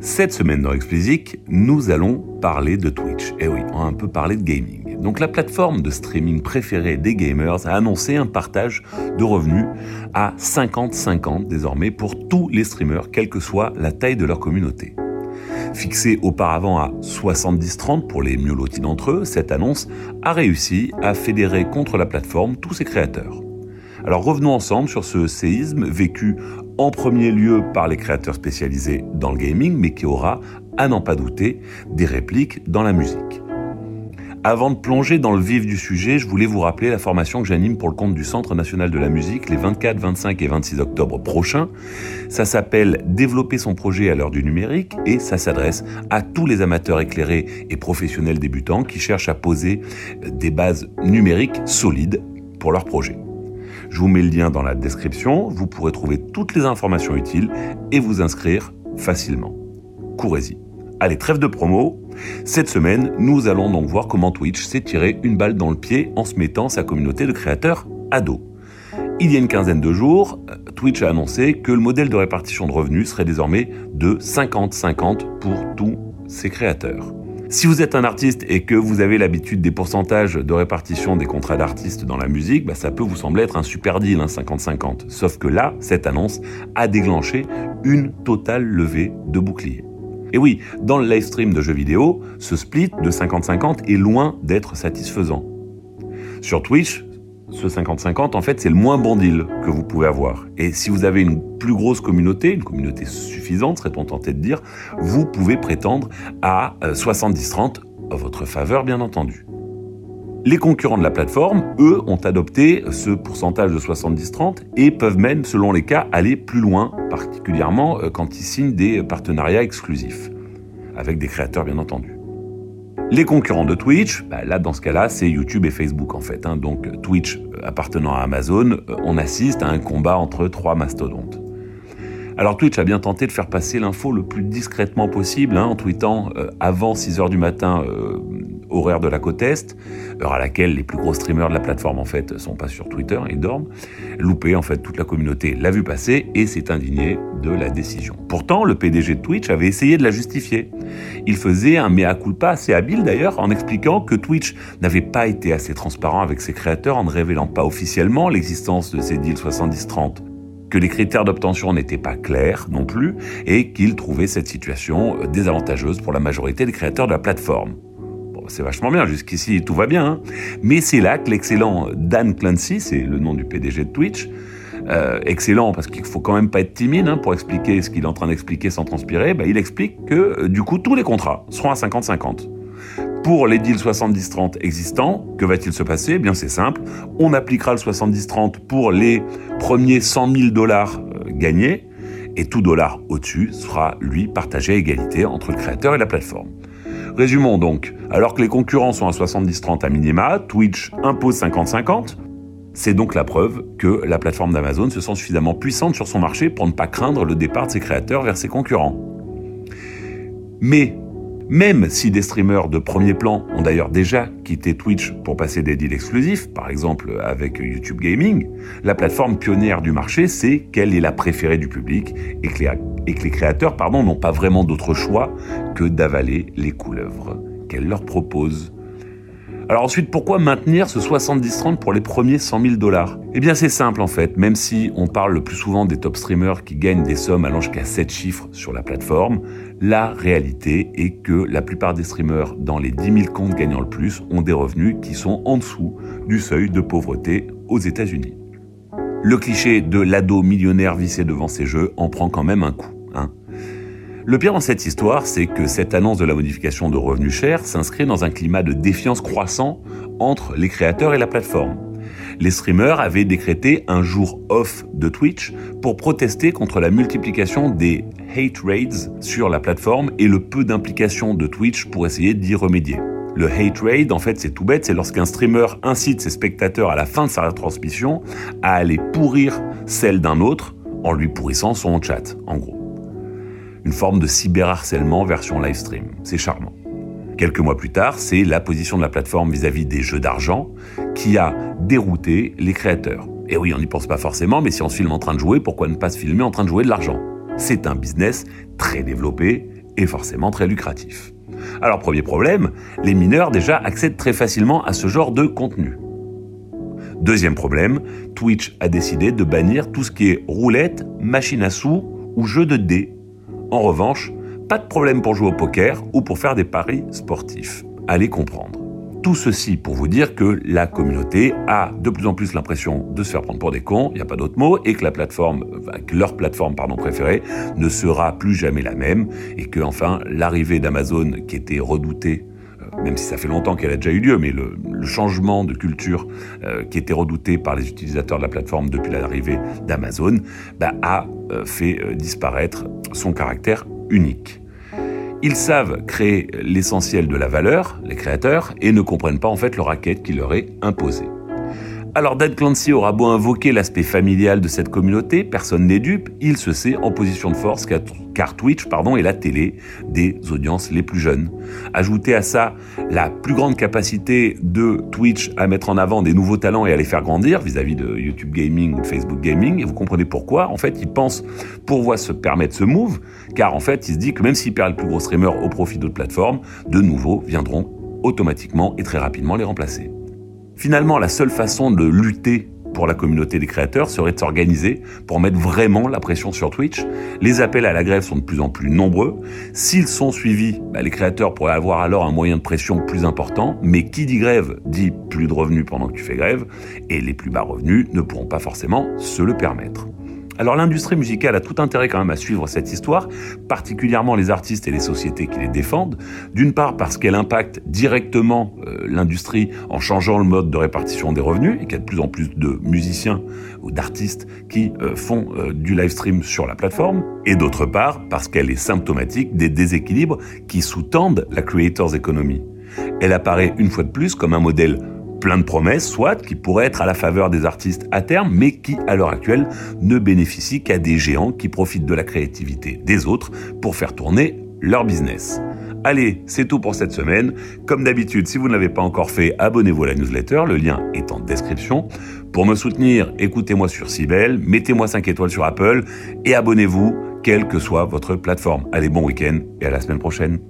Cette semaine dans Explicit, nous allons parler de Twitch. Eh oui, on a un peu parlé de gaming. Donc la plateforme de streaming préférée des gamers a annoncé un partage de revenus à 50-50 désormais pour tous les streamers, quelle que soit la taille de leur communauté. Fixée auparavant à 70-30 pour les mieux lotis d'entre eux, cette annonce a réussi à fédérer contre la plateforme tous ses créateurs. Alors revenons ensemble sur ce séisme vécu en premier lieu par les créateurs spécialisés dans le gaming, mais qui aura, à n'en pas douter, des répliques dans la musique. Avant de plonger dans le vif du sujet, je voulais vous rappeler la formation que j'anime pour le compte du Centre national de la musique les 24, 25 et 26 octobre prochains. Ça s'appelle Développer son projet à l'heure du numérique et ça s'adresse à tous les amateurs éclairés et professionnels débutants qui cherchent à poser des bases numériques solides pour leur projet. Je vous mets le lien dans la description, vous pourrez trouver toutes les informations utiles et vous inscrire facilement. Courez-y. Allez, trêve de promo. Cette semaine, nous allons donc voir comment Twitch s'est tiré une balle dans le pied en se mettant sa communauté de créateurs à dos. Il y a une quinzaine de jours, Twitch a annoncé que le modèle de répartition de revenus serait désormais de 50-50 pour tous ses créateurs. Si vous êtes un artiste et que vous avez l'habitude des pourcentages de répartition des contrats d'artistes dans la musique, bah, ça peut vous sembler être un super deal, 50-50. Hein, Sauf que là, cette annonce a déclenché une totale levée de boucliers. Et oui, dans le live stream de jeux vidéo, ce split de 50-50 est loin d'être satisfaisant. Sur Twitch, ce 50-50, en fait, c'est le moins bon deal que vous pouvez avoir. Et si vous avez une plus grosse communauté, une communauté suffisante, serait-on tenté de dire, vous pouvez prétendre à 70-30 euh, à votre faveur, bien entendu. Les concurrents de la plateforme, eux, ont adopté ce pourcentage de 70-30 et peuvent même, selon les cas, aller plus loin, particulièrement euh, quand ils signent des partenariats exclusifs, avec des créateurs, bien entendu. Les concurrents de Twitch, bah, là dans ce cas-là, c'est YouTube et Facebook en fait. Hein. Donc Twitch euh, appartenant à Amazon, euh, on assiste à un combat entre trois mastodontes. Alors Twitch a bien tenté de faire passer l'info le plus discrètement possible, hein, en tweetant euh, avant 6h du matin horaire de la côte Est, heure à laquelle les plus gros streamers de la plateforme en fait sont pas sur Twitter et dorment. Loupé en fait, toute la communauté l'a vu passer et s'est indigné de la décision. Pourtant, le PDG de Twitch avait essayé de la justifier. Il faisait un mea culpa assez habile d'ailleurs en expliquant que Twitch n'avait pas été assez transparent avec ses créateurs en ne révélant pas officiellement l'existence de ces deals 70-30 que les critères d'obtention n'étaient pas clairs non plus et qu'il trouvait cette situation désavantageuse pour la majorité des créateurs de la plateforme c'est vachement bien, jusqu'ici tout va bien. Hein. Mais c'est là que l'excellent Dan Clancy, c'est le nom du PDG de Twitch, euh, excellent parce qu'il faut quand même pas être timide hein, pour expliquer ce qu'il est en train d'expliquer sans transpirer, bah, il explique que euh, du coup tous les contrats seront à 50-50. Pour les deals 70-30 existants, que va-t-il se passer? Eh Bien c'est simple, on appliquera le 70-30 pour les premiers 100 000 dollars euh, gagnés, et tout dollar au-dessus sera lui partagé à égalité entre le créateur et la plateforme. Résumons donc, alors que les concurrents sont à 70-30 à minima, Twitch impose 50-50. C'est donc la preuve que la plateforme d'Amazon se sent suffisamment puissante sur son marché pour ne pas craindre le départ de ses créateurs vers ses concurrents. Mais même si des streamers de premier plan ont d'ailleurs déjà quitté Twitch pour passer des deals exclusifs, par exemple avec YouTube Gaming, la plateforme pionnière du marché sait qu'elle est la préférée du public et que les, créateurs n'ont pas vraiment d'autre choix que d'avaler les couleuvres qu'elle leur propose. Alors ensuite, pourquoi maintenir ce 70-30 pour les premiers 100 000 dollars? Eh bien c'est simple en fait, même si on parle le plus souvent des top streamers qui gagnent des sommes allant jusqu'à 7 chiffres sur la plateforme, la réalité est que la plupart des streamers dans les 10 000 comptes gagnant le plus ont des revenus qui sont en dessous du seuil de pauvreté aux États-Unis. Le cliché de l'ado millionnaire vissé devant ses jeux en prend quand même un coup. Le pire dans cette histoire, c'est que cette annonce de la modification de revenus chers s'inscrit dans un climat de défiance croissant entre les créateurs et la plateforme. Les streamers avaient décrété un jour off de Twitch pour protester contre la multiplication des hate raids sur la plateforme et le peu d'implication de Twitch pour essayer d'y remédier. Le hate raid, en fait, c'est tout bête, c'est lorsqu'un streamer incite ses spectateurs à la fin de sa retransmission à aller pourrir celle d'un autre en lui pourrissant son chat, en gros une forme de cyberharcèlement version live stream. C'est charmant. Quelques mois plus tard, c'est la position de la plateforme vis-à-vis des jeux d'argent qui a dérouté les créateurs. Et oui, on n'y pense pas forcément, mais si on se filme en train de jouer, pourquoi ne pas se filmer en train de jouer de l'argent? C'est un business très développé et forcément très lucratif. Alors premier problème, les mineurs déjà accèdent très facilement à ce genre de contenu. Deuxième problème, Twitch a décidé de bannir tout ce qui est roulette, machine à sous ou jeu de dés. En revanche, pas de problème pour jouer au poker ou pour faire des paris sportifs. Allez comprendre. Tout ceci pour vous dire que la communauté a de plus en plus l'impression de se faire prendre pour des cons, il n'y a pas d'autre mot, et que la plateforme, leur plateforme pardon, préférée ne sera plus jamais la même, et que enfin l'arrivée d'Amazon qui était redoutée même si ça fait longtemps qu'elle a déjà eu lieu, mais le, changement de culture euh, qui était redouté par les utilisateurs de la plateforme depuis l'arrivée d'Amazon bah, a euh, fait disparaître son caractère unique. Ils savent créer l'essentiel de la valeur, les créateurs, et ne comprennent pas en fait le racket qui leur est imposé. Alors Dan Clancy aura beau invoquer l'aspect familial de cette communauté, personne n'est dupe, il se sait en position de force car Twitch pardon, est la télé des audiences les plus jeunes. Ajoutez à ça la plus grande capacité de Twitch à mettre en avant des nouveaux talents et à les faire grandir vis-à-vis de YouTube Gaming ou de Facebook Gaming, et vous comprenez pourquoi. En fait, il pense pouvoir se permettre ce move, car en fait, il se dit que même s'il perd le plus gros streamer au profit d'autres plateformes, de nouveaux viendront automatiquement et très rapidement les remplacer. Finalement, la seule façon de lutter pour la communauté des créateurs serait de s'organiser pour mettre vraiment la pression sur Twitch. Les appels à la grève sont de plus en plus nombreux. S'ils sont suivis, bah, les créateurs pourraient avoir alors un moyen de pression plus important. Mais qui dit grève dit plus de revenus pendant que tu fais grève. Et les plus bas revenus ne pourront pas forcément se le permettre. Alors l'industrie musicale a tout intérêt quand même à suivre cette histoire, particulièrement les artistes et les sociétés qui les défendent. D'une part parce qu'elle impacte directement euh, l'industrie en changeant le mode de répartition des revenus et qu'il y a de plus en plus de musiciens ou d'artistes qui euh, font euh, du live stream sur la plateforme. Et d'autre part parce qu'elle est symptomatique des déséquilibres qui sous-tendent la creators economy. Elle apparaît une fois de plus comme un modèle plein de promesses, soit, qui pourraient être à la faveur des artistes à terme, mais qui, à l'heure actuelle, ne bénéficient qu'à des géants qui profitent de la créativité des autres pour faire tourner leur business. Allez, c'est tout pour cette semaine. Comme d'habitude, si vous ne l'avez pas encore fait, abonnez-vous à la newsletter, le lien est en description. Pour me soutenir, écoutez-moi sur Sibel, mettez-moi 5 étoiles sur Apple et abonnez-vous, quelle que soit votre plateforme. Allez, bon week-end et à la semaine prochaine.